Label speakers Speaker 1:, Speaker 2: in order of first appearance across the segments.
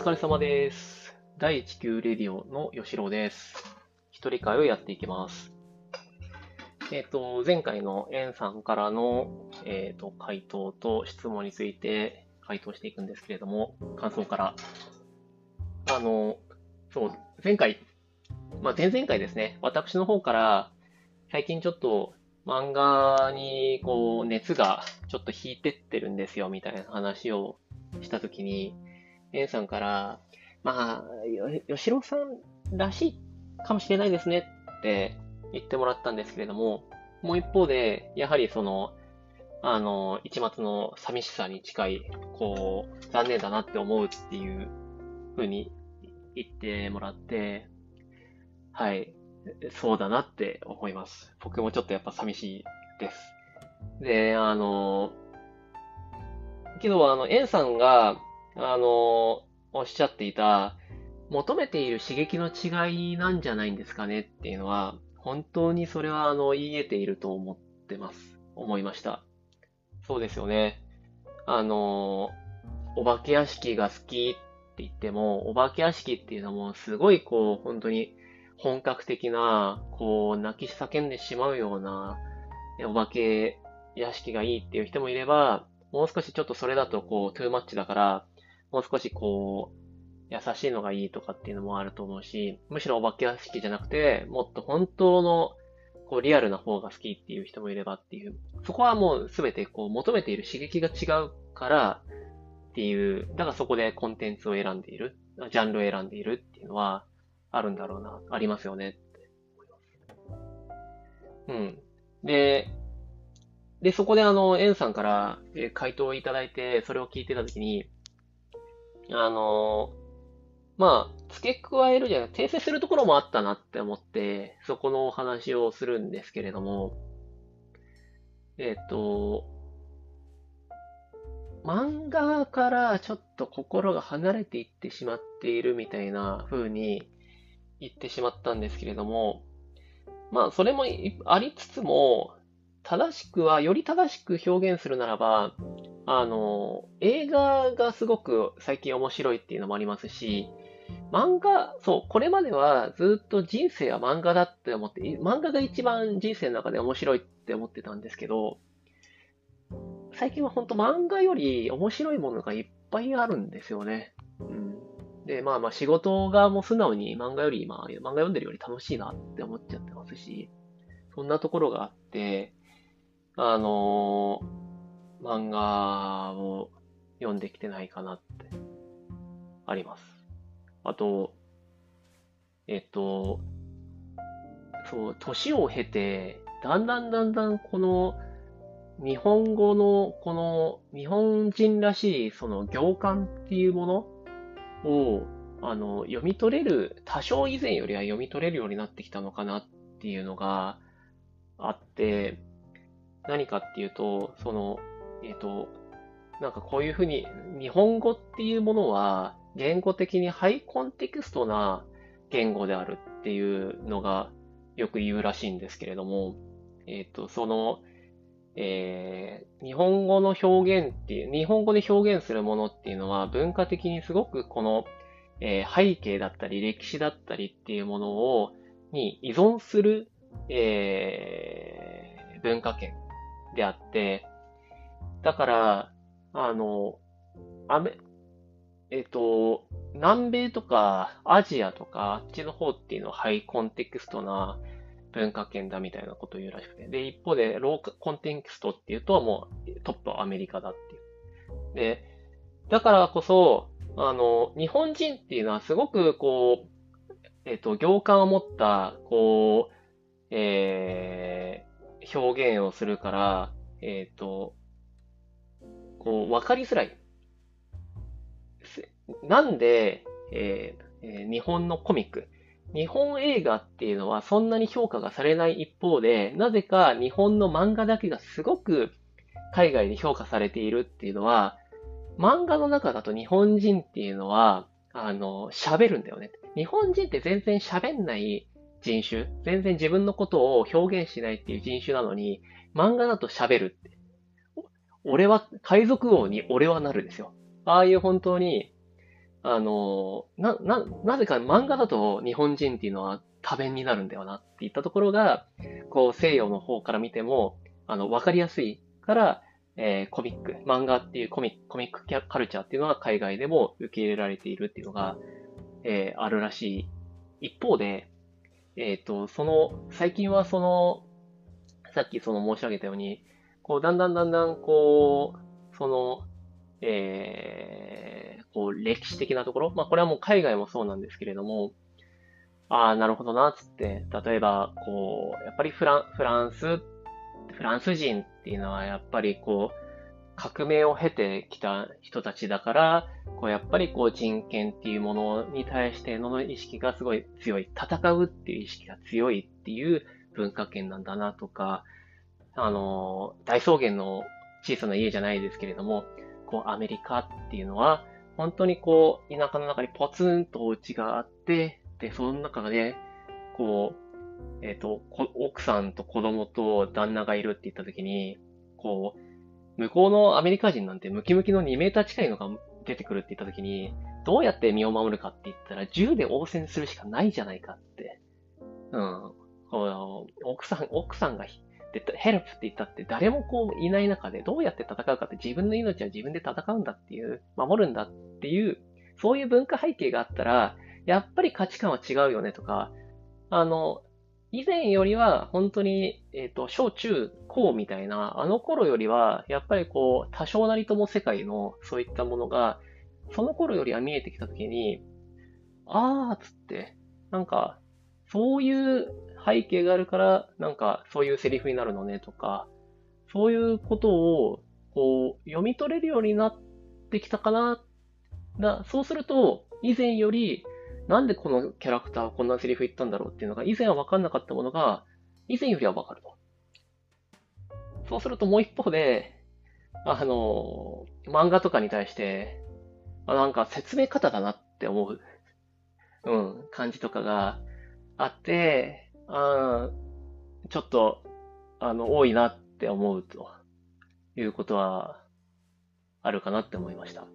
Speaker 1: 疲れ様です。第1級レディオの吉郎です。一人会をやっていきます。えっ、と、前回のエンさんからの、えっ、と、回答と質問について回答していくんですけれども、感想から。あの、そう、前回、まあ、前々回ですね、私の方から、最近ちょっと漫画にこう熱がちょっと引いてってるんですよみたいな話をしたときに、エンさんから、まあ、よ吉郎さんらしいかもしれないですねって言ってもらったんですけれども、もう一方で、やはりその、あの、一末の寂しさに近い、こう、残念だなって思うっていう風に言ってもらって、はい、そうだなって思います。僕もちょっとやっぱ寂しいです。で、あの、けど、あの、エンさんが、あの、おっしゃっていた、求めている刺激の違いなんじゃないんですかねっていうのは、本当にそれは、あの、言い得ていると思ってます。思いました。そうですよね。あの、お化け屋敷が好きって言っても、お化け屋敷っていうのも、すごいこう、本当に本格的な、こう、泣き叫んでしまうような、お化け屋敷がいいっていう人もいれば、もう少しちょっとそれだとこう、トゥーマッチだから、もう少しこう、優しいのがいいとかっていうのもあると思うし、むしろお化け屋敷じゃなくて、もっと本当の、こう、リアルな方が好きっていう人もいればっていう。そこはもうすべてこう、求めている刺激が違うからっていう、だからそこでコンテンツを選んでいる、ジャンルを選んでいるっていうのは、あるんだろうな、ありますよねって思います。うん。で、で、そこであの、エンさんから回答をいただいて、それを聞いてたときに、あのーまあ、付け加えるじゃなくて、訂正するところもあったなって思って、そこのお話をするんですけれども、えっと、漫画からちょっと心が離れていってしまっているみたいな風に言ってしまったんですけれども、まあ、それもありつつも、正しくは、より正しく表現するならば、あの、映画がすごく最近面白いっていうのもありますし、漫画、そう、これまではずっと人生は漫画だって思って、漫画が一番人生の中で面白いって思ってたんですけど、最近は本当漫画より面白いものがいっぱいあるんですよね。うん。で、まあまあ仕事がもう素直に漫画より、まあ漫画読んでるより楽しいなって思っちゃってますし、そんなところがあって、あのー漫画を読んできてないかなって、あります。あと、えっと、そう、年を経て、だんだんだんだんこの、日本語の、この、日本人らしい、その行間っていうものを、あの、読み取れる、多少以前よりは読み取れるようになってきたのかなっていうのがあって、何かっていうと、その、えっと、なんかこういうふうに、日本語っていうものは、言語的にハイコンテクストな言語であるっていうのがよく言うらしいんですけれども、えっと、その、えー日本語の表現っていう、日本語で表現するものっていうのは文化的にすごくこの、えー背景だったり歴史だったりっていうものを、に依存する、えー文化圏であって、だから、あの、アメ、えっと、南米とかアジアとかあっちの方っていうのはハイコンテクストな文化圏だみたいなことを言うらしくて。で、一方でローカコンテクストっていうともうトップはアメリカだっていう。で、だからこそ、あの、日本人っていうのはすごくこう、えっと、行間を持った、こう、えー表現をするから、えっと、こう、わかりづらい。なんで、えー日本のコミック、日本映画っていうのはそんなに評価がされない一方で、なぜか日本の漫画だけがすごく海外で評価されているっていうのは、漫画の中だと日本人っていうのは、あの、喋るんだよね。日本人って全然喋んない人種、全然自分のことを表現しないっていう人種なのに、漫画だと喋るって。俺は、海賊王に俺はなるですよ。ああいう本当に、あの、な、な、なぜか漫画だと日本人っていうのは多弁になるんだよなっていったところが、こう西洋の方から見ても、あの、わかりやすいから、えー、コミック、漫画っていうコミコミックカルチャーっていうのは海外でも受け入れられているっていうのが、えー、あるらしい。一方で、えっ、ー、と、その、最近はその、さっきその申し上げたように、こう、だんだんだんだん、こう、その、えー、こう、歴史的なところ、まあ、これはもう海外もそうなんですけれども、ああ、なるほどな、つって、例えば、こう、やっぱりフランフランス、フランス人っていうのは、やっぱりこう、革命を経てきた人たちだから、こうやっぱりこう人権っていうものに対しての意識がすごい強い。戦うっていう意識が強いっていう文化圏なんだなとか、あの、大草原の小さな家じゃないですけれども、こうアメリカっていうのは、本当にこう田舎の中にポツンとお家があって、で、その中で、こう、えっ、ー、と、奥さんと子供と旦那がいるって言った時に、こう、向こうのアメリカ人なんてムキムキの2メーター近いのが出てくるって言った時に、どうやって身を守るかって言ったら、銃で応戦するしかないじゃないかって。うん。こう奥さん、奥さんがで、ヘルプって言ったって誰もこういない中でどうやって戦うかって自分の命は自分で戦うんだっていう、守るんだっていう、そういう文化背景があったら、やっぱり価値観は違うよねとか、あの、以前よりは本当に、えっ、ー、と、小中高みたいな、あの頃よりは、やっぱりこう、多少なりとも世界のそういったものが、その頃よりは見えてきたときに、あーっつって、なんか、そういう背景があるから、なんか、そういうセリフになるのねとか、そういうことを、こう、読み取れるようになってきたかな。だそうすると、以前より、なんでこのキャラクターはこんなセリフ言ったんだろうっていうのが、以前は分かんなかったものが、以前よりは分かると。そうするともう一方で、あの、漫画とかに対して、あなんか説明方だなって思う、うん、感じとかがあって、あちょっと、あの、多いなって思うということはあるかなって思いました。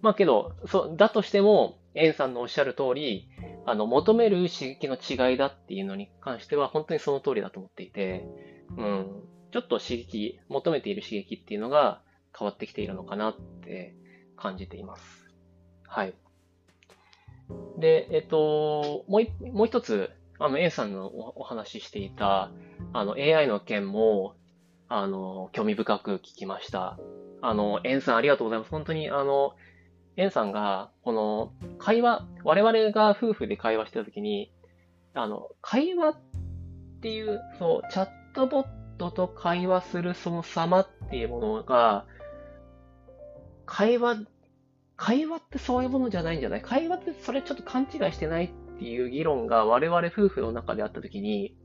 Speaker 1: まあけど、そう、だとしても、エンさんのおっしゃる通り、あの、求める刺激の違いだっていうのに関しては本当にその通りだと思っていて、うん、ちょっと刺激、求めている刺激っていうのが変わってきているのかなって感じています。はい。で、えっと、もう一もう一つ、あの、A さんのお話ししていた、あの、AI の件も、あの、興味深く聞きました。あの、エンさんありがとうございます。本当に、あの、エンさんが、この、会話、我々が夫婦で会話してた時に、あの、会話っていう、そう、チャットボットと会話するその様っていうものが、会話、会話ってそういうものじゃないんじゃない？会話ってそれちょっと勘違いしてないっていう議論が我々夫婦の中であった時に、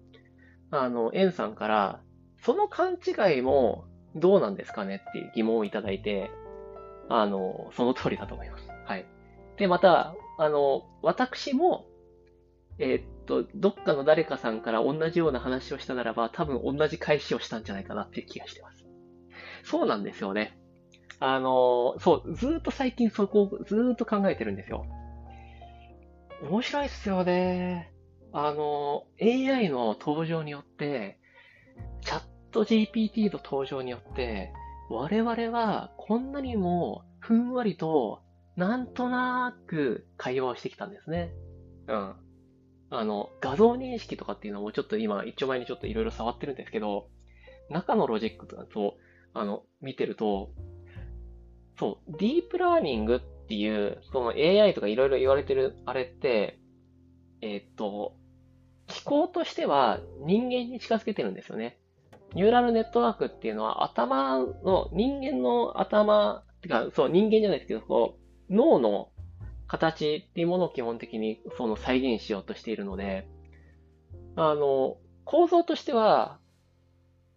Speaker 1: あの、エンさんから、その勘違いもどうなんですかねっていう疑問をいただいて、あの、その通りだと思います。はい。で、また、あの、私も、えー、っと、どっかの誰かさんから同じような話をしたならば、多分同じ返しをしたんじゃないかなっていう気がしてます。そうなんですよね。あの、そう、ずっと最近そこをずっと考えてるんですよ。面白いっすよね。あの、AI の登場によって、チャット GPT の登場によって、我々はこんなにもふんわりと、なんとなく会話をしてきたんですね。うん。あの、画像認識とかっていうのもちょっと今、一丁前にちょっといろいろ触ってるんですけど、中のロジックとと、あの、見てると、そう、ディープラーニングっていう、その AI とかいろいろ言われてるあれって、えっ、と、機構としては人間に近づけてるんですよね。ニューラルネットワークっていうのは頭の、人間の頭、てか、そう、人間じゃないですけど、こう、脳の形っていうものを基本的にその再現しようとしているので、あの、構造としては、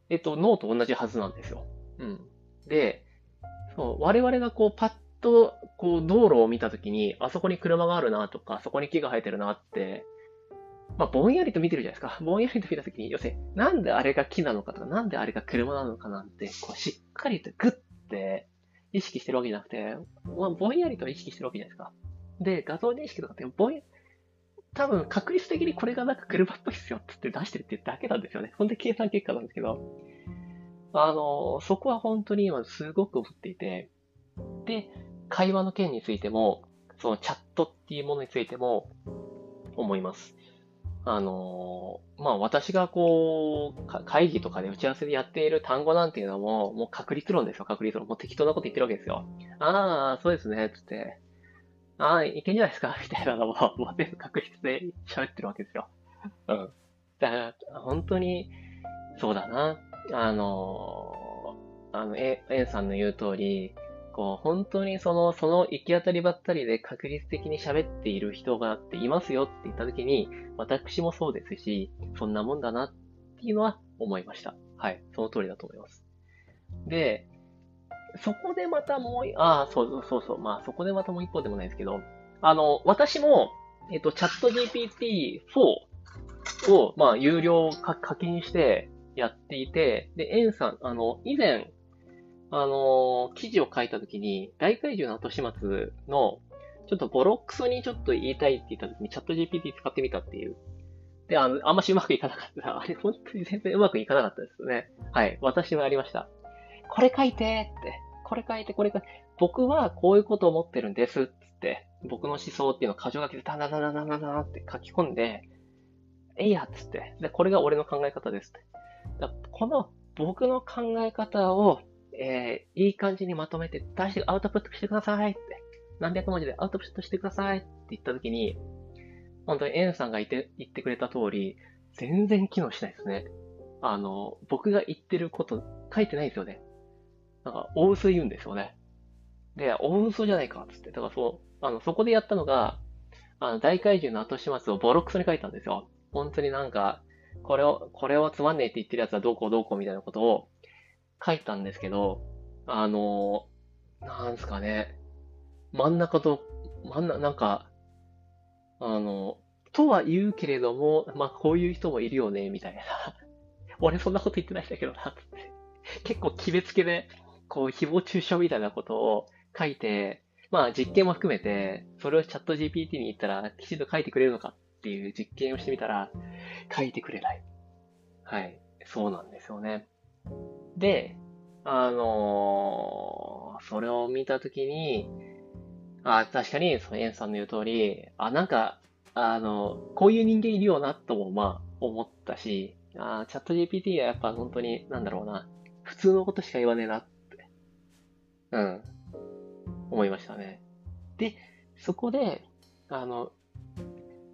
Speaker 1: えっと、脳と同じはずなんですよ。うん。で、そう、我々がこう、パッと、こう、道路を見たときに、あそこに車があるなとか、あそこに木が生えてるなってまあ、ぼんやりと見てるじゃないですか。ぼんやりと見たときに、要するに、なんであれが木なのかとか、なんであれが車なのかなんて、こう、しっかりとグッて意識してるわけじゃなくて、まあ、ぼんやりと意識してるわけじゃないですか。で、画像認識とかって、ボイ、多分確率的にこれがなんか車っぽいっすよって出してるってだけなんですよね。ほんで計算結果なんですけど、あの、そこは本当に今すごく思っていて、で、会話の件についても、そのチャットっていうものについても思います。あのまあ、私がこう、会議とかで打ち合わせでやっている単語なんていうのも、もう確率論ですよ、確率論。もう適当なこと言ってるわけですよ。ああ、そうですね、つって。ああ、いけんじゃないですか みたいなのも、もう全部確率で喋ってるわけですよ。うん。だから、本当に、そうだな。あのあの、え、エンさんの言う通り、こう、本当にその、その行き当たりばったりで確率的に喋っている人がっていますよって言った時に、私もそうですし、そんなもんだなっていうのは思いました。はい。その通りだと思います。で、そこでまたもう、ああ、そうそうそう、まあそこでまたもう一方でもないですけど、あの、私も、えっと、チャット GPT-4 を、まあ、有料課金してやっていて、で、エンさん、あの、以前、あの、記事を書いたときに、大怪獣の後始末の、ちょっとボロックスにちょっと言いたいって言ったときに、チャット GPT 使ってみたっていう。で、あの、あんましうまくいかなかった。あれ、本当に全然うまくいかなかったですよね。はい。私はやりました。これ書いてって。これ書いて、これ書いて。僕はこういうことを思ってるんですっつって、僕の思想っていうのを箇条書きでダダダダダダダって書き込んで、えいやっつって。で、これが俺の考え方ですって。この僕の考え方をえー、いい感じにまとめて出して、アウトプットしてくださいって、何百文字でアウトプットしてくださいって言ったときに、本当にエンさんが言って、言ってくれた通り、全然機能しないですね。あの、僕が言ってること書いてないですよね。なんか、大嘘言うんですよね。で、大嘘じゃないか、つって。だからそう、あの、そこでやったのが、あの、大怪獣の後始末をボロクソに書いたんですよ。本当になんか、これを、これをつまんねえって言ってるやつはどうこうどうこうみたいなことを書いたんですけど、あの、なんすかね、真ん中と、真ん中、なんか、あの、とは言うけれども、まあ、こういう人もいるよね、みたいな。俺そんなこと言ってないんだけどな、って。結構決めつけで、こう、誹謗中傷みたいなことを書いて、まあ、実験も含めて、それをチャット GPT に言ったら、きちんと書いてくれるのかっていう実験をしてみたら、書いてくれない。はい。そうなんですよね。で、あのー、それを見たときに、あ、確かに、そのエンさんの言う通り、あ、なんか、あの、こういう人間いるよな、とも、まあ、思ったし、あチャット GPT はやっぱ本当に、なんだろうな、普通のことしか言わねえなって、うん、思いましたね。で、そこで、あの、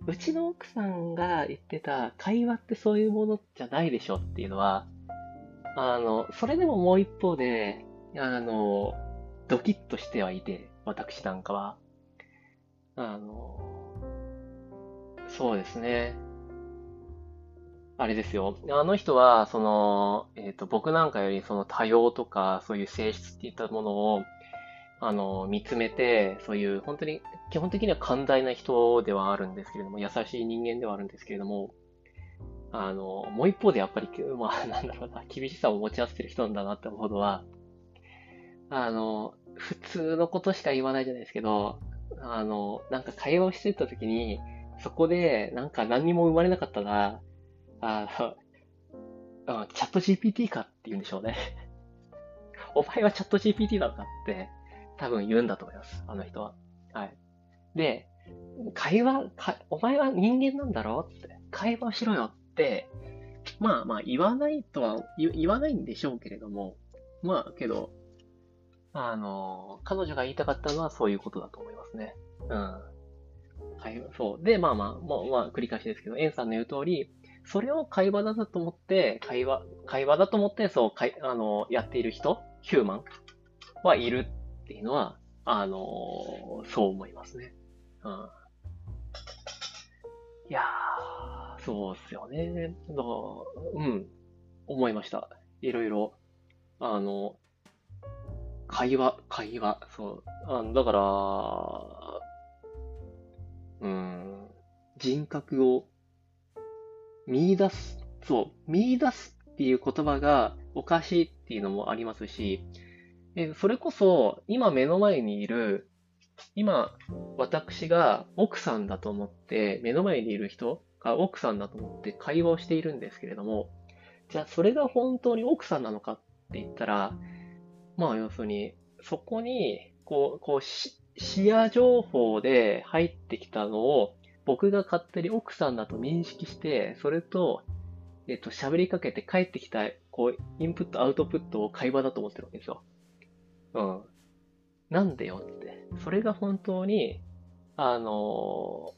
Speaker 1: うちの奥さんが言ってた、会話ってそういうものじゃないでしょっていうのは、あの、それでももう一方で、あの、ドキッとしてはいて、私なんかは。あの、そうですね。あれですよ。あの人は、その、えっ、ー、と、僕なんかよりその多様とか、そういう性質っていったものを、あの、見つめて、そういう本当に、基本的には寛大な人ではあるんですけれども、優しい人間ではあるんですけれども、あの、もう一方でやっぱり、まあ、なんだろうな、厳しさを持ち合わせてる人なんだなって思うのは、あの、普通のことしか言わないじゃないですけど、あの、なんか会話をしてた時に、そこで、なんか何にも生まれなかったら、あの、チャット GPT かって言うんでしょうね。お前はチャット GPT だかって多分言うんだと思います。あの人は。はい。で、会話、かお前は人間なんだろうって。会話しろよっ。まあまあ言わないとは言わないんでしょうけれども、まあけど、あの、彼女が言いたかったのはそういうことだと思いますね。うん。はい、そう。で、まあまあ、もう、まあ繰り返しですけど、エンさんの言う通り、それを会話だと思って、会話、会話だと思って、そう、かいあの、やっている人、ヒューマンはいるっていうのは、あの、そう思いますね。うん。いやー、そうっすよね。だから、うん、思いました。いろいろ。あの、会話、会話、そう。あだから、うん、人格を見出す、そう、見出すっていう言葉がおかしいっていうのもありますし、えそれこそ、今目の前にいる、今、私が奥さんだと思って、目の前にいる人が奥さんだと思って会話をしているんですけれども、じゃあそれが本当に奥さんなのかって言ったら、まあ要するに、そこに、こう、こう視野情報で入ってきたのを、僕が勝手に奥さんだと認識して、それと、えっと、喋りかけて帰ってきた、こう、インプット、アウトプットを会話だと思ってるわけですよ。うん。なんでよって。それが本当に、あの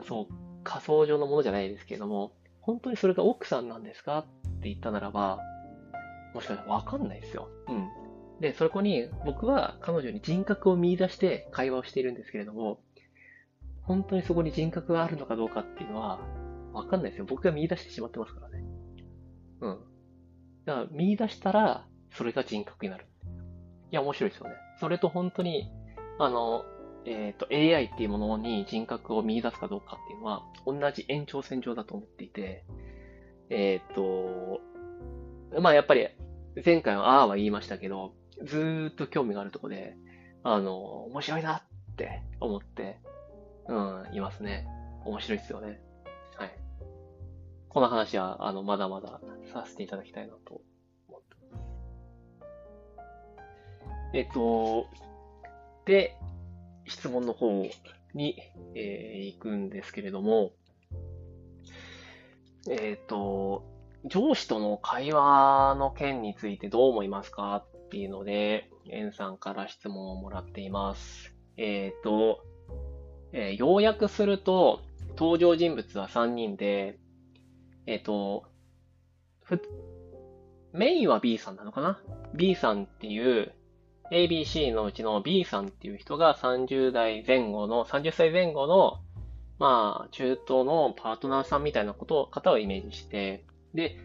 Speaker 1: ー、そう、仮想上のものじゃないですけれども、本当にそれが奥さんなんですか？って言ったならば、もしかしたらわかんないですよ。うん。で、そこに僕は彼女に人格を見出して会話をしているんですけれども、本当にそこに人格があるのかどうかっていうのは、わかんないですよ。僕が見出してしまってますからね。うん。だから見出したら、それが人格になる。いや、面白いですよね。それと本当に、あの、えっ、ー、と、AI っていうものに人格を見出すかどうかっていうのは、同じ延長線上だと思っていて、えっ、ー、と、まあやっぱり、前回はああは言いましたけど、ずーっと興味があるとこで、あの、面白いなって思って、うん、いますね。面白いですよね。はい。この話は、あの、まだまださせていただきたいなと思ってます。えっと、で、質問の方に、えー、行くんですけれども、えっ、と、上司との会話の件についてどう思いますかっていうので、エンさんから質問をもらっています。えっ、と、えー、要約すると、登場人物は3人で、えっ、と、メインは B さんなのかな ?B さんっていう ABC のうちの B さんっていう人が30代前後の、30歳前後の、まあ、中東のパートナーさんみたいなことを、方をイメージして、で、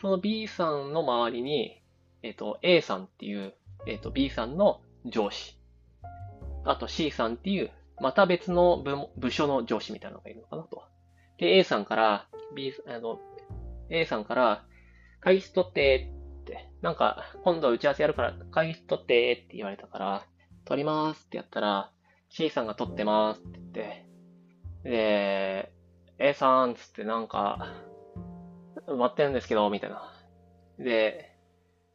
Speaker 1: その B さんの周りに、えっ、と、A さんっていう、えっ、と、B さんの上司。あと C さんっていう、また別の部部署の上司みたいなのがいるのかなと。で、A さんから、B、あの、A さんから、会議室取って、なんか、今度打ち合わせやるから会議室取ってって言われたから、取りますってやったら、C さんが取ってますって言って、で、A さんつってなんか、埋まってるんですけど、みたいな。で、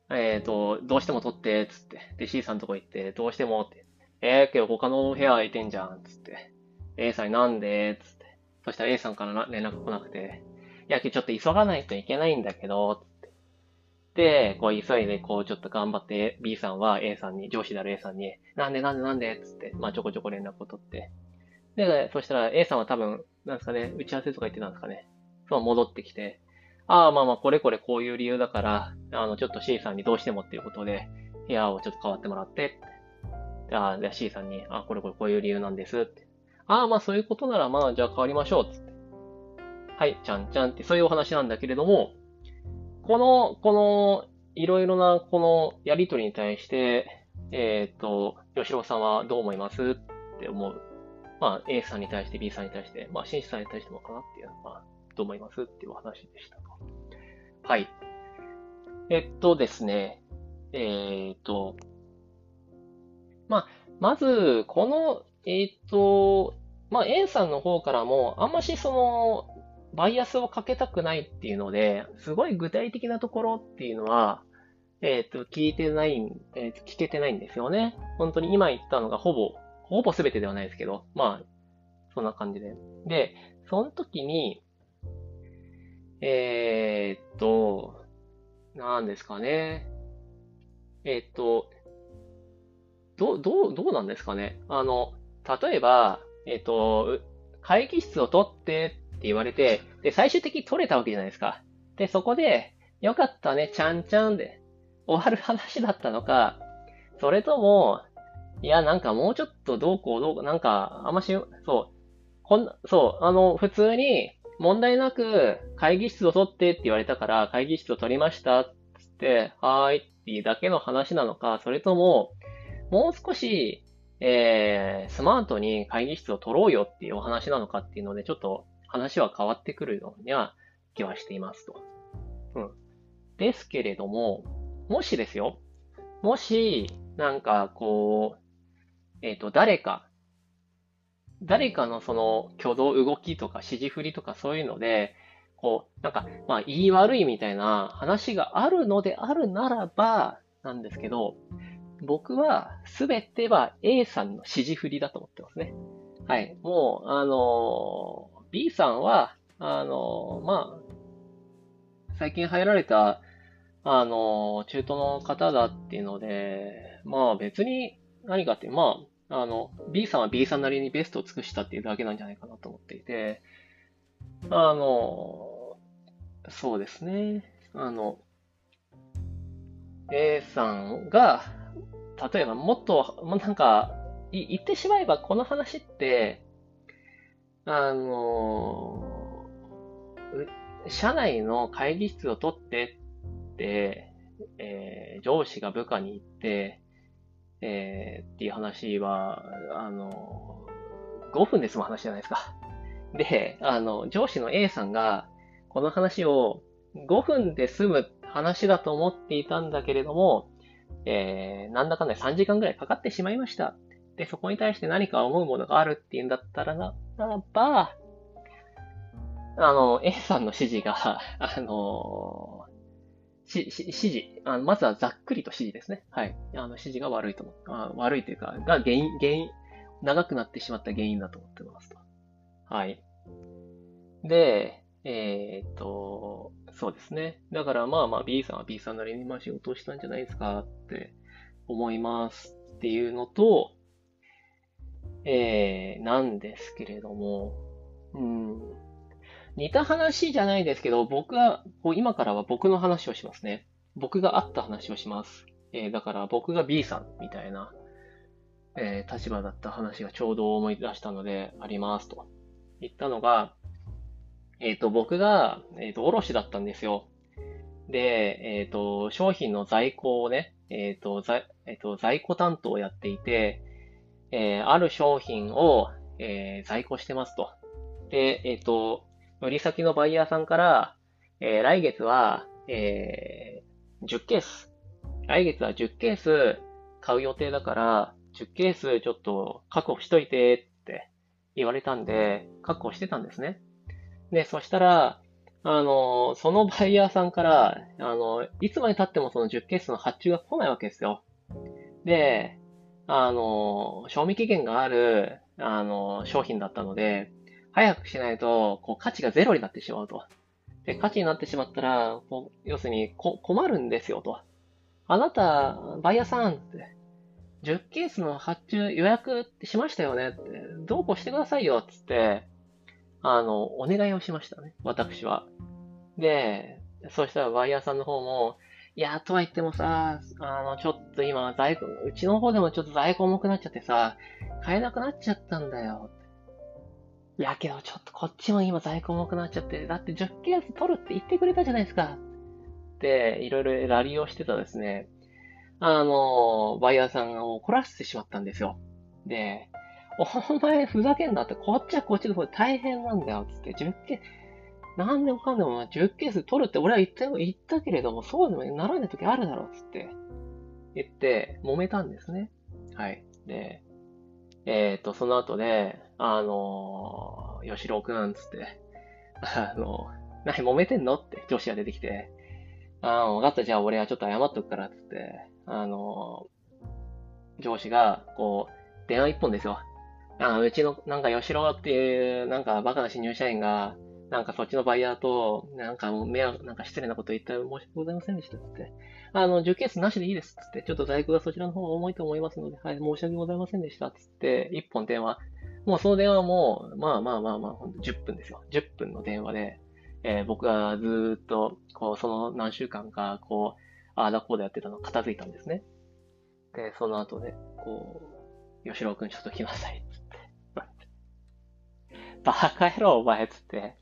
Speaker 1: えっ、ー、と、どうしても取って、つって。で、C さんのとこ行って、どうしてもって。えー、けど他の部屋空いてんじゃん、つって。A さんになんで、つって。そしたら A さんから連絡来なくて、いや、今日ちょっと急がないといけないんだけど、で、こう急いでこうちょっと頑張って B さんは A さんに、上司である A さんに、なんでなんでなんでっつって、まあちょこちょこ連絡を取って。で、そしたら A さんは多分、なんですかね、打ち合わせとか言ってたんですかね。そう、戻ってきて、ああ、まあまあ、これこれこういう理由だから、あの、ちょっと C さんにどうしてもっていうことで、部屋をちょっと変わってもらって、で、あじゃあ、C さんに、あこれこれこういう理由なんですって。ああ、まあそういうことなら、まあじゃあ変わりましょう、つって。はい、ちゃんちゃんって、そういうお話なんだけれども、この、この、いろいろな、このやりとりに対して、えっ、ー、と、吉郎さんはどう思いますって思う。まあ、A さんに対して B さんに対して、まあ、紳士さんに対してもかなっていうのは、どう思いますっていうお話でした。はい。えっとですね、えー、っと、まあ、まず、この、えー、っと、まあ、A さんの方からも、あんましその、バイアスをかけたくないっていうので、すごい具体的なところっていうのは、えっ、ー、と、聞いてない、えー、聞けてないんですよね。本当に今言ったのがほぼ、ほぼ全てではないですけど、まあ、そんな感じで。で、その時に、えー、っと、なんですかね。えー、っと、ど、どう、どうなんですかね。あの、例えば、えっと、会議室を取ってって言われて、で、最終的に取れたわけじゃないですか。で、そこで、よかったね、ちゃんちゃんで終わる話だったのか、それとも、いや、なんかもうちょっとどうこうどうこう、なんか、あんまし、そう、こんなそう、あの、普通に、問題なく会議室を取ってって言われたから会議室を取りましたって、はーいっていうだけの話なのか、それとも、もう少し、えー、スマートに会議室を取ろうよっていうお話なのかっていうので、ちょっと話は変わってくるようには気はしていますと。うん。ですけれども、もしですよ、もし、なんかこう、えっ、と、誰か、誰かのその挙動、動きとか指示振りとかそういうので、こう、なんか、まあ、言い悪いみたいな話があるのであるならば、なんですけど、僕はすべては A さんの指示振りだと思ってますね。はい。もう、あの B さんは、あのまあ、最近入られた、あの中東の方だっていうので、まあ別に何かって、まあ、あの、B さんは B さんなりにベストを尽くしたっていうだけなんじゃないかなと思っていて、あの、そうですね。あの、A さんが、例えばもっと、もうなんか、言ってしまえばこの話って、あの、社内の会議室を取ってって、えー、上司が部下に言って、えー、っていう話は、あの、5分で済む話じゃないですか。で、あの、上司の A さんが、この話を5分で済む話だと思っていたんだけれども、えー、なんだかんだ3時間ぐらいかかってしまいました。で、そこに対して何か思うものがあるっていうんだったらな、ならば、あの、A さんの指示が、あのし、し、指示あの、まずはざっくりと指示ですね。はい。あの、指示が悪いと思あ悪いというか、が原因、原因、長くなってしまった原因だと思ってますと。はい。で、えー、っと、そうですね。だからまあまあ B さんは B さんなりにまあ仕事をしたんじゃないですかって思いますっていうのと、えー、なんですけれども、うん、似た話じゃないですけど、僕は、こう今からは僕の話をしますね。僕があった話をします。えー、だから僕が B さんみたいな、えー、立場だった話がちょうど思い出したのでありますと言ったのが、えっ、ー、と、僕が、えっ、と、卸だったんですよ。で、えっ、と、商品の在庫をね、えっ、と、在、えっ、と、在庫担当をやっていて、えある商品を、え在庫してますと。で、えっ、と、売り先のバイヤーさんから、え来月は、え10ケース。来月は10ケース買う予定だから、10ケースちょっと確保しといてって言われたんで、確保してたんですね。で、そしたら、あの、そのバイヤーさんから、あの、いつまで経ってもその10ケースの発注が来ないわけですよ。で、あの、賞味期限がある、あの、商品だったので、早くしないと、こう、価値がゼロになってしまうと。で、価値になってしまったら、こう要するにこ、困るんですよと。あなた、バイヤーさんって、10ケースの発注予約ってしましたよねって、どうこうしてくださいよ、つって、あの、お願いをしましたね、私は。で、そしたらバイヤーさんの方も、いや、とは言ってもさ、あの、ちょっと今、在庫、うちの方でもちょっと在庫重くなっちゃってさ、買えなくなっちゃったんだよ。いやけど、ちょっとこっちも今在庫重くなっちゃって、だって10ケース取るって言ってくれたじゃないですか。って、いろいろラリーをしてたですね、あの、バイヤーさんを怒らせてしまったんですよ。で、お前ふざけんなって、こっちはこっちの方で大変なんだよ、つって、10ケース、なんでもかんでも10ケース取るって俺は言った言ったけれども、そうでもならない時あるだろ、つって言って、揉めたんですね。はい。で、えっ、ー、と、その後で、あのー、吉郎くん、つって、あの、何揉めてんのって女子が出てきて、ああ、分かった、じゃあ俺はちょっと謝っとくから、つって、あのー、上司が、こう、電話一本ですよ。あうちの、なんか、吉郎っていう、なんか、バカな新入社員が、なんかそっちのバイヤーと、なんか、迷惑、なんか失礼なこと言ったら申し訳ございませんでしたっ、つって。あの、受験数なしでいいですっ、つって。ちょっと在庫がそちらの方が重いと思いますので、はい、申し訳ございませんでしたっ、つって、一本電話。もうその電話も、まあまあまあまあ、ほんと10分ですよ。10分の電話で、えー、僕がずっと、こう、その何週間か、こう、ああだこうだやってたの片付いたんですね。で、その後で、こう、吉郎くんちょっと来なさい、つって。バカ野郎、お前、つって。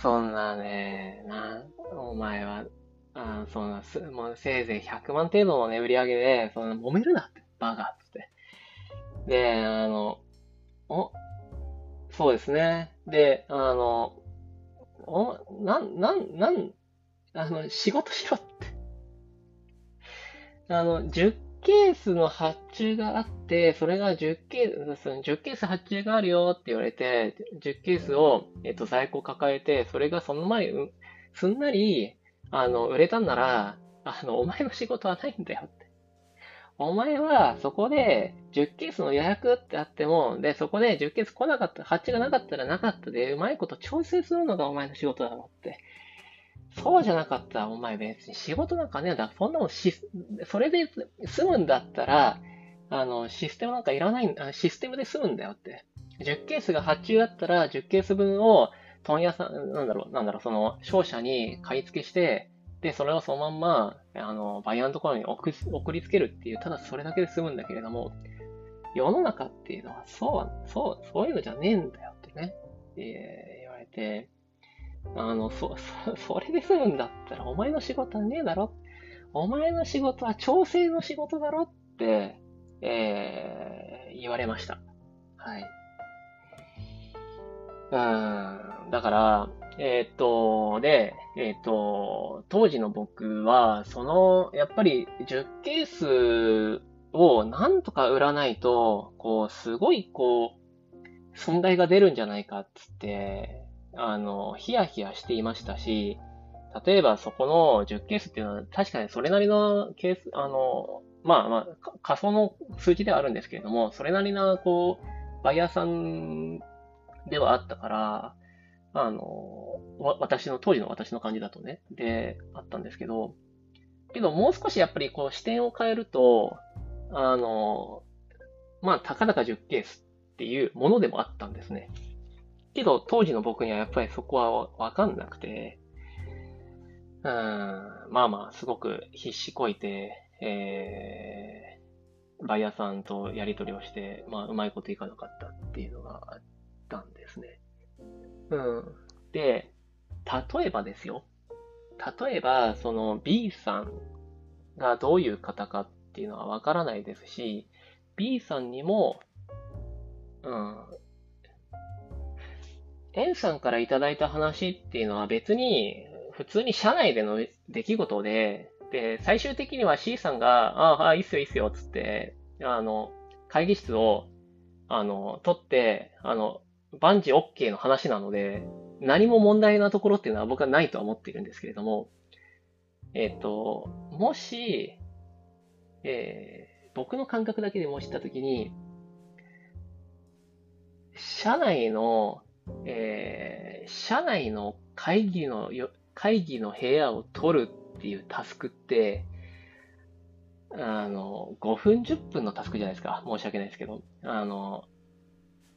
Speaker 1: そんなね、な、お前は、あそんな、す、もうせいぜい100万程度のね、売り上げで、そんな揉めるなって、バカ、つって。で、あの、お、そうですね。で、あの、お、なん、なん、なん、あの、仕事しろって。あの、10ケースの発注があって、それが10ケース、10ケース発注があるよって言われて、10ケースを、えっと、在庫抱えて、それがその前、うんすんなり、あの、売れたんなら、あの、お前の仕事はないんだよって。お前は、そこで、10ケースの予約ってあっても、で、そこで10ケース来なかった、発注がなかったらなかったで、うまいこと調整するのがお前の仕事だろって。そうじゃなかったら、お前別に仕事なんかねえんだ。そんなもんし、それで済むんだったら、あの、システムなんかいらないあシステムで済むんだよって。10ケースが発注あったら、10ケース分を、問屋さん、なんだろう、なんだろう、その、商社に買い付けして、で、それをそのまんま、あの、バイヤーのところに送り送りつけるっていう、ただそれだけで済むんだけれども、世の中っていうのは、そう、そう、そういうのじゃねえんだよってね、えー言われて、あの、そ、そ、それで済むんだったら、お前の仕事はねえだろお前の仕事は調整の仕事だろって、えー言われました。はい。うん、だから、えーっと、で、えーっと、当時の僕は、その、やっぱり10ケースをなんとか売らないと、こう、すごい、こう、損害が出るんじゃないかっつって、あの、ヒヤヒヤしていましたし、例えばそこの10ケースっていうのは確かにそれなりのケース、あの、まあまあ、仮想の数字ではあるんですけれども、それなりな、こう、バイヤーさんではあったから、あの、私の、当時の私の感じだとね、で、あったんですけど、けどもう少しやっぱりこう視点を変えると、あの、まあ、たかだか10ケースっていうものでもあったんですね。けど、当時の僕にはやっぱりそこはわかんなくて、うん、まあまあ、すごく必死こいて、えー、バイヤーさんとやり取りをして、まあ、うまいこといかなかったっていうのがあったんですね。うん。で、例えばですよ。例えば、その B さんがどういう方かっていうのはわからないですし、B さんにも、うん、N さんからいただいた話っていうのは別に、普通に社内での出来事で、で、最終的には C さんが、ああ、いいっすよ、いいっすよ、つって、あの、会議室を、あの、取って、あの、万事 OK の話なので、何も問題なところっていうのは僕はないとは思っているんですけれども、えっ、と、もし、えー僕の感覚だけでも知ったときに、社内の、えー社内の会議のよ、会議の部屋を取るっていうタスクって、あの、5分10分のタスクじゃないですか。申し訳ないですけど。あの、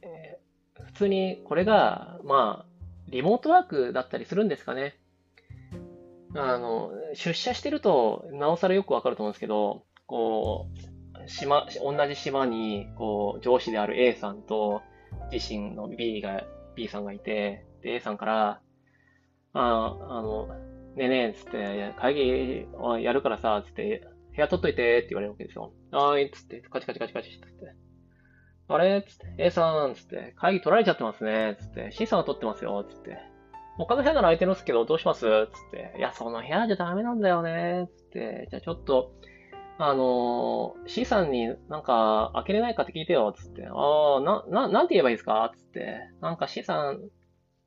Speaker 1: えー普通にこれが、まあ、リモートワークだったりするんですかね。あの、出社してると、なおさらよくわかると思うんですけど、こう、島、同じ島に、こう、上司である A さんと、自身の B が、B さんがいて、で、A さんから、あ、あの、ねえねえ、つって、会議をやるからさ、つって、部屋取っといてって言われるわけですよ。はーい、つって、カチカチカチカチ、つって。あれ？つって、A さん、つって、会議取られちゃってますね、つって、C さんは取ってますよ、つって。他の部屋なら空いてるんですけど、どうします？つって。いや、その部屋じゃダメなんだよね、つって。じゃあちょっと、あのー C さんになんか開けれないかって聞いてよ、つって。ああ、な、な、なんて言えばいいですか？つって。なんか C さん、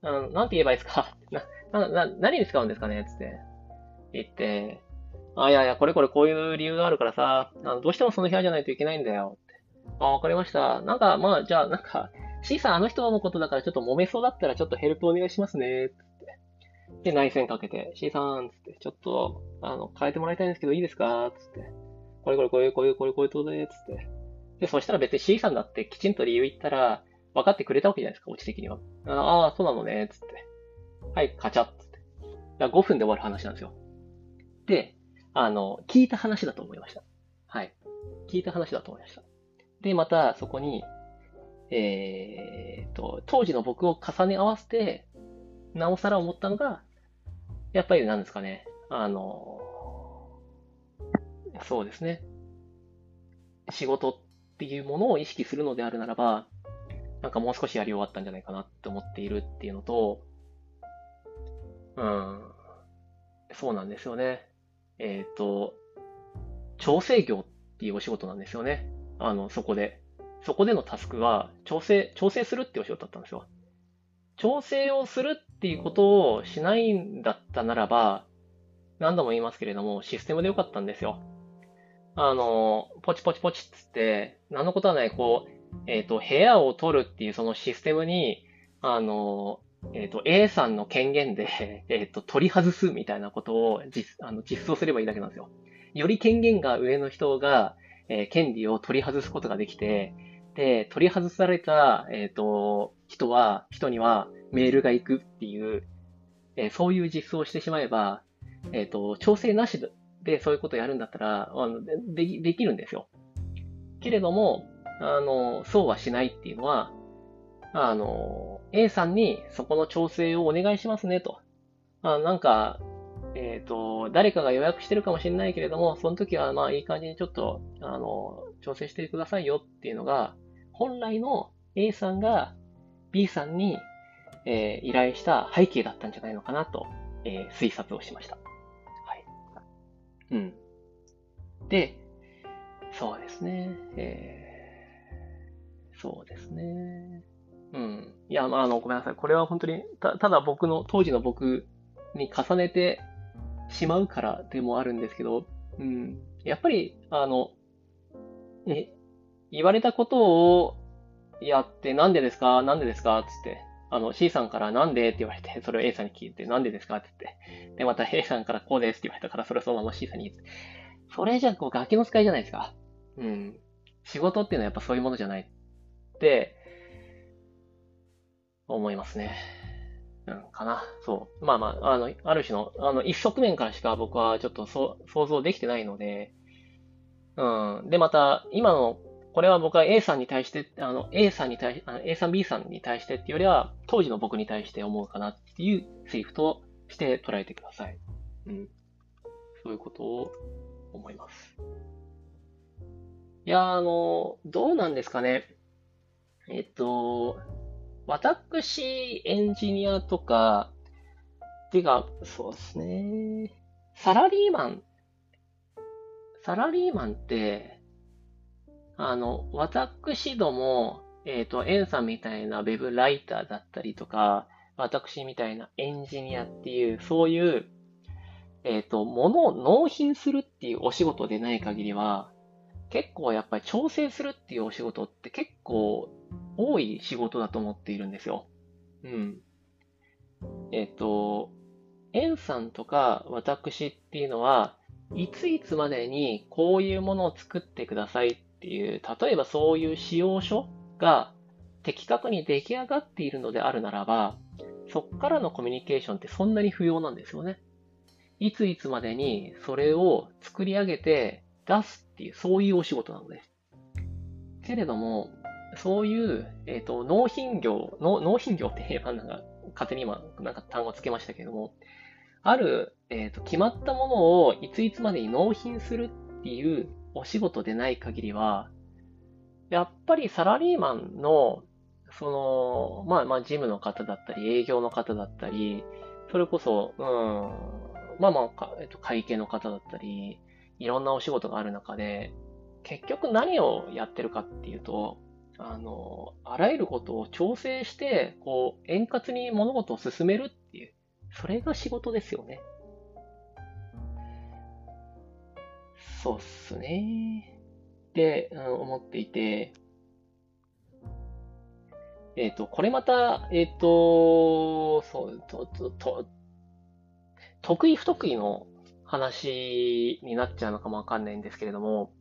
Speaker 1: うん、なんて言えばいいですか？な、な、な、何に使うんですかね？つって。言って。あ、いやいや、これこれこういう理由があるからさ、あのどうしてもその部屋じゃないといけないんだよ。って。あ、わかりました。なんか、まあ、じゃあ、なんか、C さんあの人のことだからちょっと揉めそうだったらちょっとヘルプお願いしますね。って。で、内線かけて、C さん、つって、ちょっと、あの、変えてもらいたいんですけどいいですか？つって。これこれこういう、こういう、こういう、こういうことで、つって。で、そしたら別に C さんだってきちんと理由言ったら、分かってくれたわけじゃないですか、オチ的には。ああ、そうなのね、つって。はい、カチャッ、つって。だ5分で終わる話なんですよ。で、あの、聞いた話だと思いました。はい。聞いた話だと思いました。で、また、そこに、えーと、当時の僕を重ね合わせて、なおさら思ったのが、やっぱりなんですかね、あの、そうですね。仕事っていうものを意識するのであるならば、なんかもう少しやり終わったんじゃないかなって思っているっていうのと、うん、そうなんですよね。えっと、調整業っっていうお仕事なんですよね。あの、そこで。そこでのタスクは、調整、調整するっていうお仕事だったんですよ。調整をするっていうことをしないんだったならば、何度も言いますけれども、システムでよかったんですよ。あの、ポチポチポチっつって、何のことはない、こう、えっ、ー、と、部屋を取るっていうそのシステムに、あの、えっ、ー、と、A さんの権限で、えっ、ー、と、取り外すみたいなことを実あの実装すればいいだけなんですよ。より権限が上の人が、え、権利を取り外すことができて、で、取り外された、えっ、と、人は、人にはメールが行くっていう、えそういう実装をしてしまえば、えっ、と、調整なしでそういうことやるんだったら、あのでできるんですよ。けれども、あの、そうはしないっていうのは、あの、A さんにそこの調整をお願いしますねと。あなんか、えっ、ー、と、誰かが予約してるかもしれないけれども、その時はまあいい感じにちょっと、あの、調整してくださいよっていうのが、本来の A さんが B さんに、えー、依頼した背景だったんじゃないのかなと、えー、推察をしました。うん。で、そうですね。えーそうですね。うん。いや、まあ、あの、ごめんなさい。これは本当に、たただ僕の、当時の僕に重ねてしまうからでもあるんですけど、うん。やっぱり、あの、え、言われたことをやって、なんでですか？なんでですか？つって、あの、C さんからなんでって言われて、それを A さんに聞いて、なんでですかって言って、で、また A さんからこうですって言われたから、それをそのまま C さんに言って、それじゃ、こう、ガキの使いじゃないですか。うん。仕事っていうのはやっぱそういうものじゃない。って、思いますね。うん、かな。そう。まあまあ、あの、ある種の、あの、一側面からしか僕はちょっと想像できてないので、うん。で、また、今の、これは僕は A さんに対して、あの、A さんに対し、あの A さん B さんに対してっていうよりは、当時の僕に対して思うかなっていうセリフとして捉えてください。うん。そういうことを思います。いや、あの、どうなんですかね。えっと、私、エンジニアとか、てか、そうですね。サラリーマン、サラリーマンって、あの、私ども、えっ、と、エンさんみたいなウェブライターだったりとか、私みたいなエンジニアっていう、そういう、えっ、と、ものを納品するっていうお仕事でない限りは、結構やっぱり調整するっていうお仕事って結構多い仕事だと思っているんですよ。うん。えっ、と、エンさんとか私っていうのは、いついつまでにこういうものを作ってくださいていう、例えばそういう仕様書が的確に出来上がっているのであるならば、そっからのコミュニケーションってそんなに不要なんですよね。いついつまでにそれを作り上げて出すっていう、そういうお仕事なのです。けれども、そういう、えっ、ー、と、納品業、納品業って言えばなんか、勝手に今、なんか単語つけましたけども、ある、えっ、ー、と、決まったものをいついつまでに納品するっていうお仕事でない限りは、やっぱりサラリーマンの、その、まあまあ、事務の方だったり、営業の方だったり、それこそ、うん、まあまあ、えっと、会計の方だったり、いろんなお仕事がある中で、結局何をやってるかっていうと、あの、あらゆることを調整して、こう、円滑に物事を進めるっていう、それが仕事ですよね。そうっすね。って思っていて、えっ、ー、と、これまた、えっ、ー、と、そう、と、と、と、得意不得意の話になっちゃうのかもわかんないんですけれども、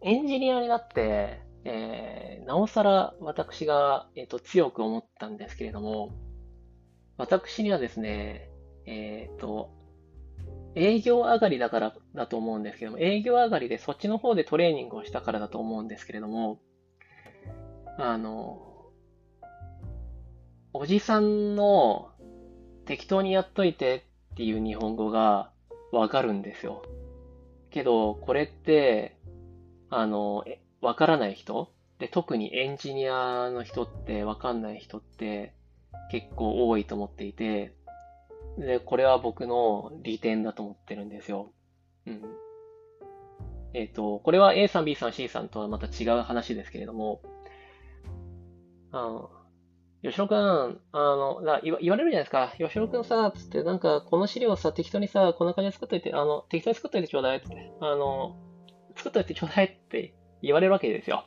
Speaker 1: エンジニアになって、えー、なおさら私が、えーと、強く思ったんですけれども、私にはですね、えっ、ー、と、営業上がりだからだと思うんですけども、営業上がりでそっちの方でトレーニングをしたからだと思うんですけれども、あの、おじさんの適当にやっといてっていう日本語がわかるんですよ。けど、これって、あの、わからない人？で、特にエンジニアの人ってわかんない人って結構多いと思っていて、で、これは僕の利点だと思ってるんですよ。うん。えっ、と、これは A さん、B さん、C さんとはまた違う話ですけれども、あの、吉野くん、あの、だ言わ言われるじゃないですか。吉野くんさ、つって、なんか、この資料さ、適当にさ、こんな感じで作っといて、あの、適当に作っといてちょうだい、つって。あの、作っといてちょうだいって言われるわけですよ。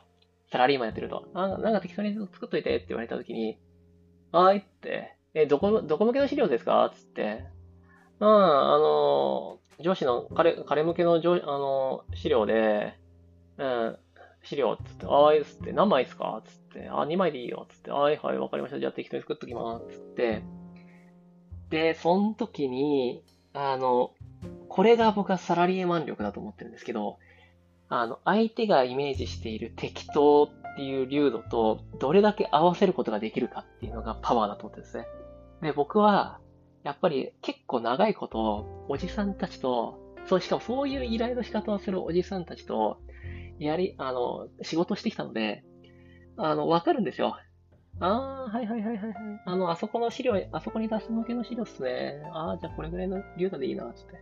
Speaker 1: サラリーマンやってると。あ、なんか適当に作っといてって言われたときに、はーいって、え、どこ、どこ向けの資料ですか？つって、うん、あの、上司の彼、彼向けの上あの資料で、うん、資料つって、あーいっつって、何枚ですか？つって、あ、2枚でいいよ。つって、はいはい、わかりました。じゃあ適当に作っときます。つって、で、その時に、あの、これが僕はサラリーマン力だと思ってるんですけど、あの、相手がイメージしている適当っていう流度と、どれだけ合わせることができるかっていうのがパワーだと思ってるんですね。で、僕は、やっぱり結構長いこと、おじさんたちと、そう、しかもそういう依頼の仕方をするおじさんたちと、やり、あの、仕事してきたので、あの、わかるんですよ。ああ、はいはいはいはい。あの、あそこの資料、あそこに出す向けの資料っすね。ああ、じゃあこれぐらいの流度でいいな、つって。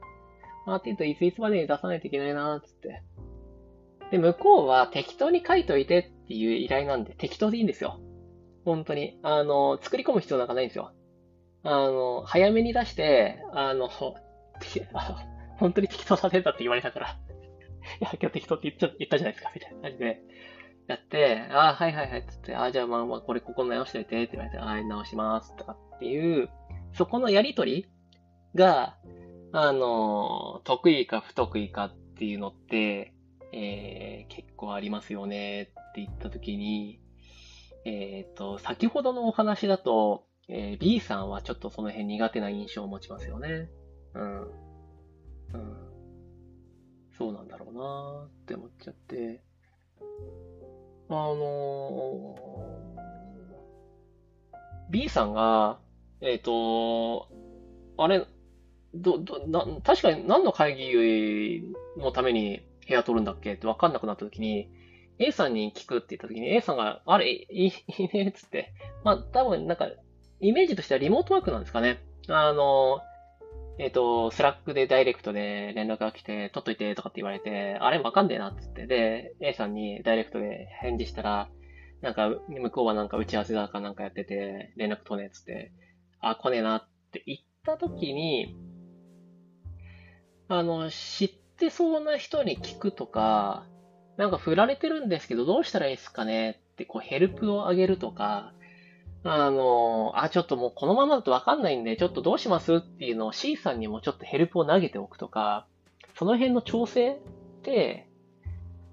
Speaker 1: あーって言うと、いついつまでに出さないといけないな、つって。で、向こうは適当に書いといてっていう依頼なんで、適当でいいんですよ。本当に。あの、作り込む必要なんかないんですよ。あの、早めに出して、あの、本当に適当させたって言われたから、いや、今日適当って言っちゃ言ったじゃないですか、みたいな感じで、やって、ああ、はいはいはい、つって、ああ、じゃあまあまあ、これここ直しといて、って言われて、はい、直します、とかっていう、そこのやりとりが、あの、得意か不得意かっていうのって、えー、結構ありますよねって言ったときに、えっ、ー、と、先ほどのお話だと、えー、B さんはちょっとその辺苦手な印象を持ちますよね。うん。うん。そうなんだろうなって思っちゃって。あのー、B さんが、えっ、ー、と、あれ、ど、ど、な、確かに何の会議のために部屋取るんだっけって分かんなくなった時に、A さんに聞くって言った時に A さんが、あれ、いいねっつって。まあ、多分なんか、イメージとしてはリモートワークなんですかね。あの、えっ、ー、と、スラックでダイレクトで連絡が来て、取っといてとかって言われて、あれわかんねえなっつって。で、A さんにダイレクトで返事したら、なんか、向こうはなんか打ち合わせだかなんかやってて、連絡取ねえっつって、あ、来ねえなって言った時に、あの、知ってそうな人に聞くとか、なんか振られてるんですけど、どうしたらいいですかねって、こう、ヘルプをあげるとか、あの、あ、ちょっともうこのままだとわかんないんで、ちょっとどうしますっていうのを C さんにもちょっとヘルプを投げておくとか、その辺の調整って、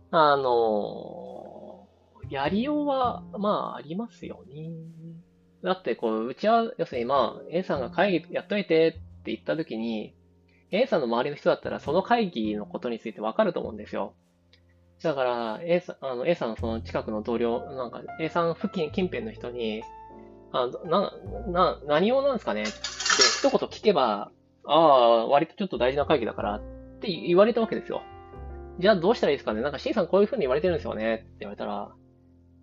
Speaker 1: あの、やりようは、まあ、ありますよね。だって、こう、うちは、要するにまあ、A さんが会議やっといてって言った時に、A さんの周りの人だったらその会議のことについてわかると思うんですよ。だから、A さん、あの、A さんのその近くの同僚、なんか、A さん付近、近辺の人に、あな、な、何用なんですかね？って一言聞けば、ああ、割とちょっと大事な会議だからって言われたわけですよ。じゃあどうしたらいいですかね？なんか C さんこういう風に言われてるんですよね？って言われたら、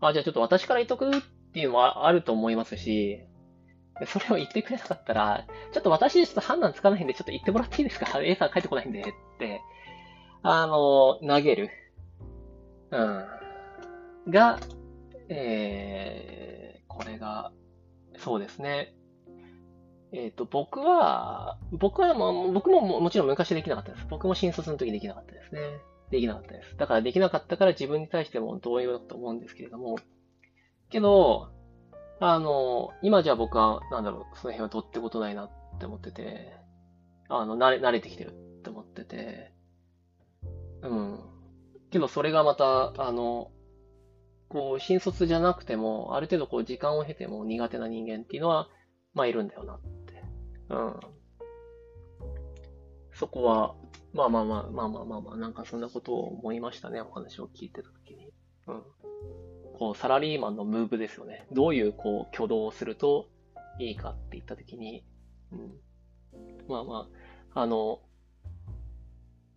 Speaker 1: あ、じゃあちょっと私から言っとくっていうのもあると思いますし、それを言ってくれなかったら、ちょっと私でちょっと判断つかないんで、ちょっと言ってもらっていいですか ?A さん帰ってこないんでって、あの、投げる。うん。が、えー、これが、そうですね。えっ、ー、と、僕は、僕は、まあ、僕ももちろん昔できなかったです。僕も新卒の時できなかったですね。できなかったです。だからできなかったから自分に対しても同様だと思うんですけれども。けど、あの、今じゃあ僕は、なんだろう、その辺はどってことないなって思ってて、あの、慣れ、慣れてきてるって思ってて、うん。けどそれがまた、あの、こう、新卒じゃなくても、ある程度こう、時間を経ても苦手な人間っていうのは、まあ、いるんだよなって。うん。そこは、まあまあまあ、まあまあまあまあ、なんかそんなことを思いましたね、お話を聞いてたときに。うん。こう、サラリーマンのムーブですよね。どういう、こう、挙動をするといいかって言ったときに、うん。まあまあ、あの、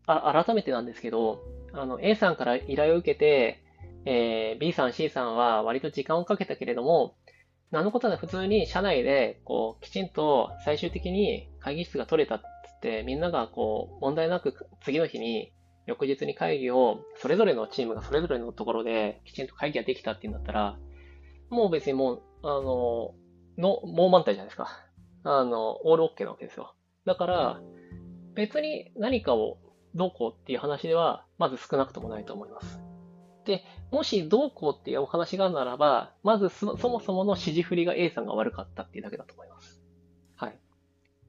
Speaker 1: あ、改めてなんですけど、あの、A さんから依頼を受けて、えー、B さん、C さんは割と時間をかけたけれども、なのことで普通に社内で、こう、きちんと最終的に会議室が取れたっつって、みんながこう、問題なく次の日に翌日に会議を、それぞれのチームがそれぞれのところできちんと会議ができたっていうんだったら、もう別にもう、あの、の、もう満タンじゃないですか。あの、オールオッケーなわけですよ。だから、別に何かをどうこうっていう話では、まず少なくともないと思います。で、もしどうこうっていうお話があるならば、まずそもそもの指示振りが A さんが悪かったっていうだけだと思います。はい。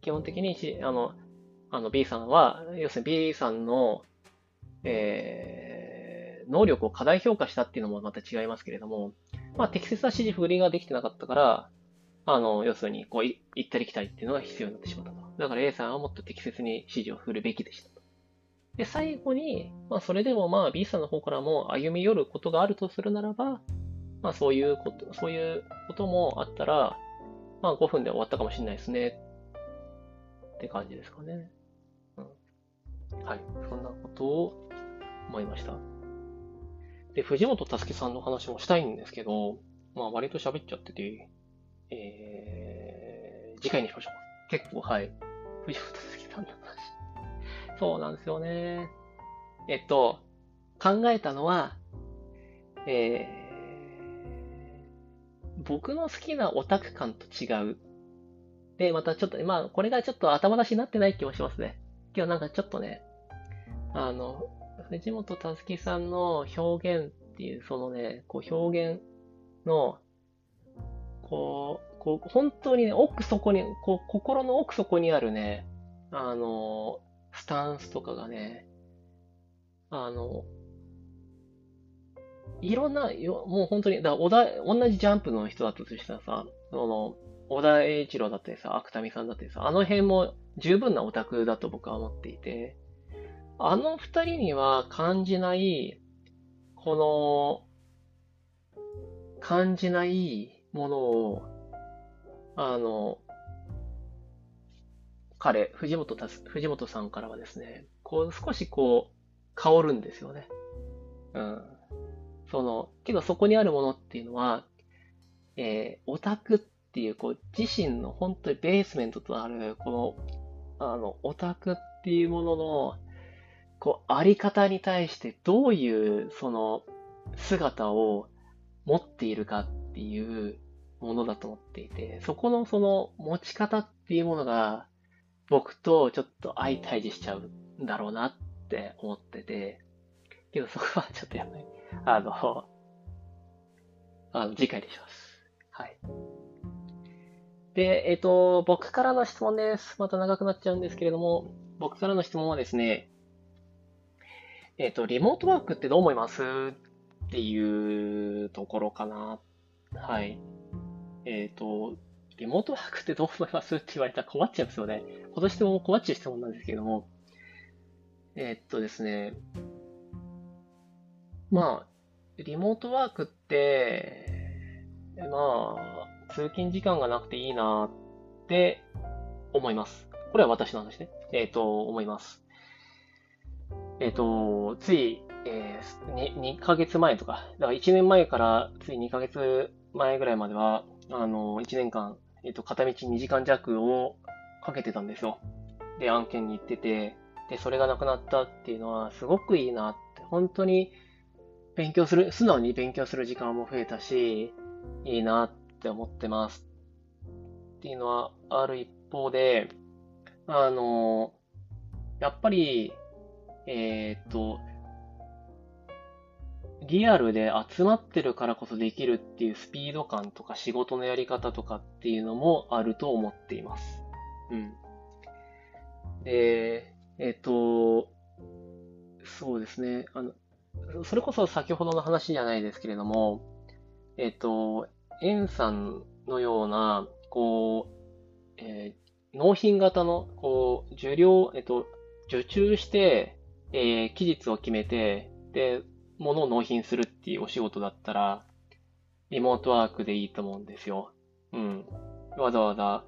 Speaker 1: 基本的にし、あの、あの B さんは、要するに B さんの、えー、能力を過大評価したっていうのもまた違いますけれども、まあ適切な指示振りができてなかったから、あの、要するに、こう、行ったり来たりっていうのが必要になってしまったと。だから A さんはもっと適切に指示を振るべきでしたと。で、最後に、まあ、それでもまあ B さんの方からも歩み寄ることがあるとするならば、まあ、そういうこと、そういうこともあったら、まあ、5分で終わったかもしれないですね。って感じですかね。うん。はい。そんなことを思いました。で、藤本たすきさんの話もしたいんですけど、まあ、割と喋っちゃってて、えー、次回にしましょう。結構、はい。藤本たすきさんの話。そうなんですよね。えっと、考えたのは、えー、僕の好きなオタク感と違う。で、またちょっと、まあ、これがちょっと頭出しになってない気もしますね。今日なんかちょっとね、あの、藤本たすきさんの表現っていう、そのね、こう表現の、こう、こう本当にね、奥底に、こう、心の奥底にあるね、あの、スタンスとかがね、あの、いろんな、もう本当に、だ小田、同じジャンプの人だったとしたらさ、その、小田栄一郎だったりさ、芥見さんだったりさ、あの辺も十分なオタクだと僕は思っていて、あの二人には感じない、この、感じないものを、あの、彼、藤本たす、藤本さんからはですね、こう少しこう、香るんですよね。うん。その、けどそこにあるものっていうのは、えー、オタクっていう、こう、自身の本当にベースメントとなる、この、あの、オタクっていうものの、こう、あり方に対してどういう、その、姿を持っているかっていうものだと思っていて、そこのその持ち方っていうものが、僕とちょっと相対峙しちゃうんだろうなって思ってて、けどそこはちょっとやばい。あの、あの、次回にします。はい。で、えっ、ー、と、僕からの質問です。また長くなっちゃうんですけれども、僕からの質問はですね、えっ、ー、と、リモートワークってどう思いますっていうところかな。はい。えっ、ー、と、リモートワークってどう思います？って言われたら困っちゃいますよね。この質問困っちゃう質問なんですけども。えー、っとですね。まあ、リモートワークって、まあ、通勤時間がなくていいなって思います。これは私の話ね。えー、っと、思います。え、っと、つい、えー、2, 2ヶ月前とか、だから1年前からつい2ヶ月前ぐらいまでは、あの、1年間、えっと、片道2時間弱をかけてたんですよ。で、案件に行ってて、で、それがなくなったっていうのは、すごくいいなって、本当に勉強する、素直に勉強する時間も増えたし、いいなって思ってます。っていうのはある一方で、あの、やっぱり、えー、っと、リアルで集まってるからこそできるっていうスピード感とか仕事のやり方とかっていうのもあると思っています。うん。で、えっ、と、そうですね。あの、それこそ先ほどの話じゃないですけれども、えっ、と、エンさんのような、こう、えー、納品型の、こう、受領、えっ、と、受注して、えー、期日を決めて、で、物を納品するっていうお仕事だったら、リモートワークでいいと思うんですよ。うん。わざわざ、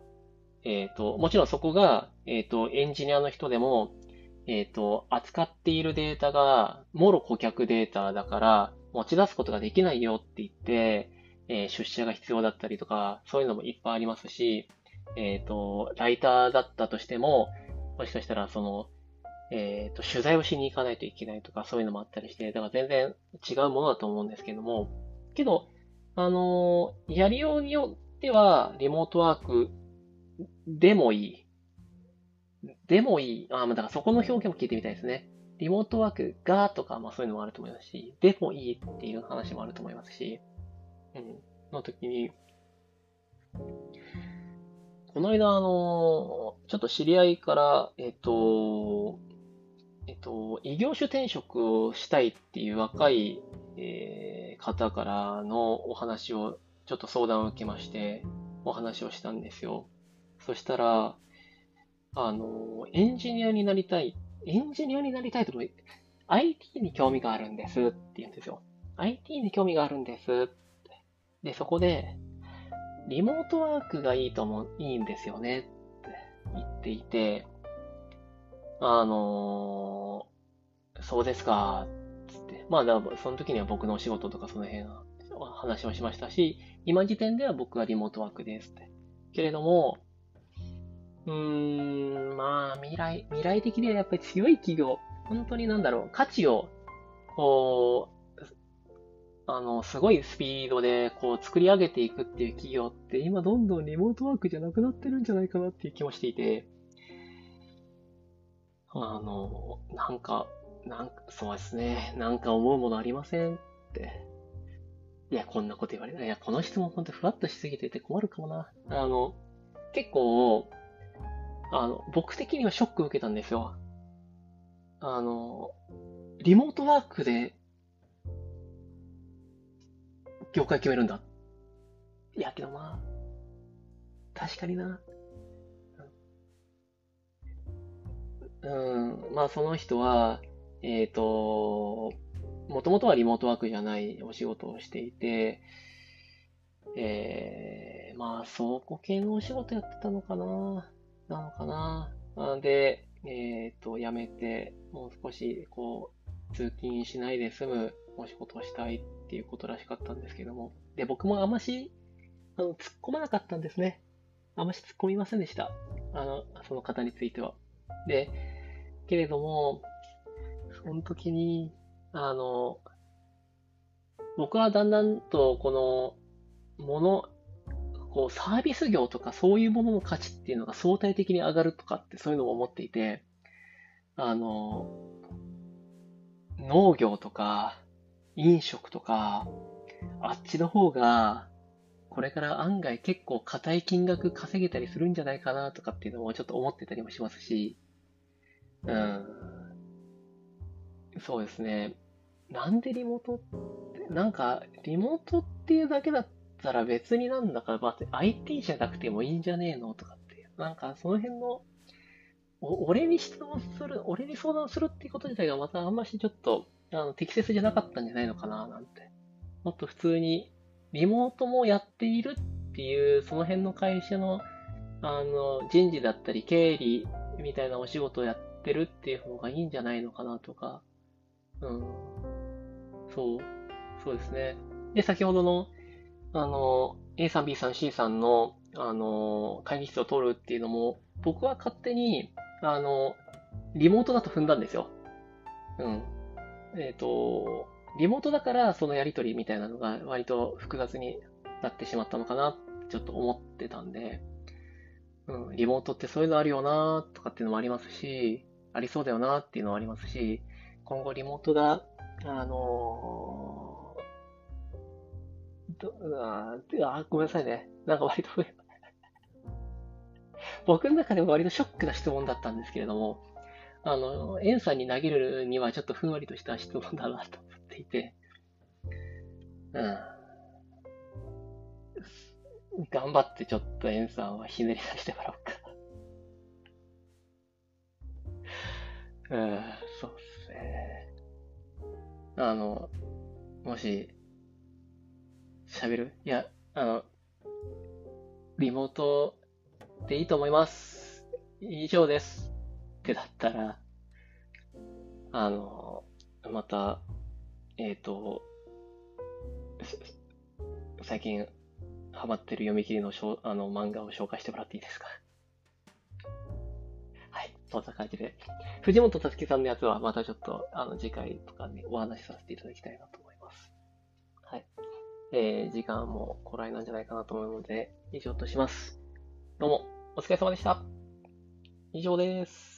Speaker 1: えっ、ー、と、もちろんそこが、えっ、ー、と、エンジニアの人でも、えっ、ー、と、扱っているデータが、もろ顧客データだから、持ち出すことができないよって言って、え出社が必要だったりとか、そういうのもいっぱいありますし、えっ、と、ライターだったとしても、もしかしたらその、えっ、と、取材をしに行かないといけないとか、そういうのもあったりして、だから全然違うものだと思うんですけども、けど、あのーやりようによっては、リモートワークでもいい。でもいい。あ、まあだからそこの表現も聞いてみたいですね。リモートワークがとか、まあそういうのもあると思いますし、でもいいっていう話もあると思いますし、うん、の時に、この間、あの、ちょっと知り合いから、えっと、えっと、異業種転職をしたいっていう若い、えー方からのお話を、ちょっと相談を受けまして、お話をしたんですよ。そしたら、あの、エンジニアになりたい、エンジニアになりたいと、IT に興味があるんですって言うんですよ。IT に興味があるんですって。で、そこで、リモートワークがいいと思う、いいんですよねって言っていて、あのーそうですか、つって。まあ、だその時には僕のお仕事とかその辺の話をしましたし、今時点では僕はリモートワークですって。けれども、うーん、まあ、未来、未来的にはやっぱり強い企業、本当になんだろう、価値を、こう、あの、すごいスピードで、こう、作り上げていくっていう企業って、今どんどんリモートワークじゃなくなってるんじゃないかなっていう気もしていて、あの、なんか、なんか、そうですね、なんか思うものありませんって。いや、こんなこと言われない。いや、この質問本当ふわっとしすぎてて困るかもな。あの、結構、あの、僕的にはショック受けたんですよ。あの、リモートワークで、業界決めるんだ。いや、けどまあ、確かにな。うん、まあその人は、えっと、もともとはリモートワークじゃないお仕事をしていて、えー、まあ倉庫系のお仕事やってたのかななのかなあで、えっと、辞めて、もう少し、こう、通勤しないで済むお仕事をしたいっていうことらしかったんですけども。で、僕もあまし、あの、突っ込まなかったんですね。あまし突っ込みませんでした。あの、その方については。で、けれども、その時に、あの、僕はだんだんと、この、もの、こう、サービス業とかそういうものの価値っていうのが相対的に上がるとかってそういうのを思っていて、あの、農業とか、飲食とか、あっちの方が、これから案外結構硬い金額稼げたりするんじゃないかなとかっていうのもちょっと思ってたりもしますし、うん。そうですね。なんでリモートって、なんか、リモートっていうだけだったら別になんだか、まあ、IT じゃなくてもいいんじゃねえのとかって。なんか、その辺の、お俺に質問する、俺に相談するっていうこと自体がまたあんましちょっと、あの、適切じゃなかったんじゃないのかな、なんて。もっと普通に、リモートもやっているっていう、その辺の会社の、あの、人事だったり、経理みたいなお仕事をやってるっていう方がいいんじゃないのかなとか、うん。そう。そうですね。で、先ほどの、あの、A さん、B さん、C さんの、あの、会議室を取るっていうのも、僕は勝手に、あの、リモートだと踏んだんですよ。うん。えっ、と、リモートだからそのやりとりみたいなのが割と複雑になってしまったのかなちょっと思ってたんで、うん、リモートってそういうのあるよなとかっていうのもありますし、ありそうだよなっていうのもありますし、今後リモートが、あのーどあーあ、ごめんなさいね。なんか割と 僕の中でも割とショックな質問だったんですけれども、あの、エンさんに投げるにはちょっとふんわりとした質問だなと思っていて、うん。頑張ってちょっとエンさんはひねり出してもらおうか。うん、そうっすね。あの、もし、喋る？いや、あの、リモートでいいと思います。以上です。ってだったら、あの、また、えっ、と、最近ハマってる読み切りのしょあの漫画を紹介してもらっていいですか？はい。そんな感じで。藤本たつきさんのやつはまたちょっと、あの、次回とかにお話しさせていただきたいなと思います。はい。えー、時間もこらいなんじゃないかなと思うので、以上とします。どうも、お疲れ様でした。以上です。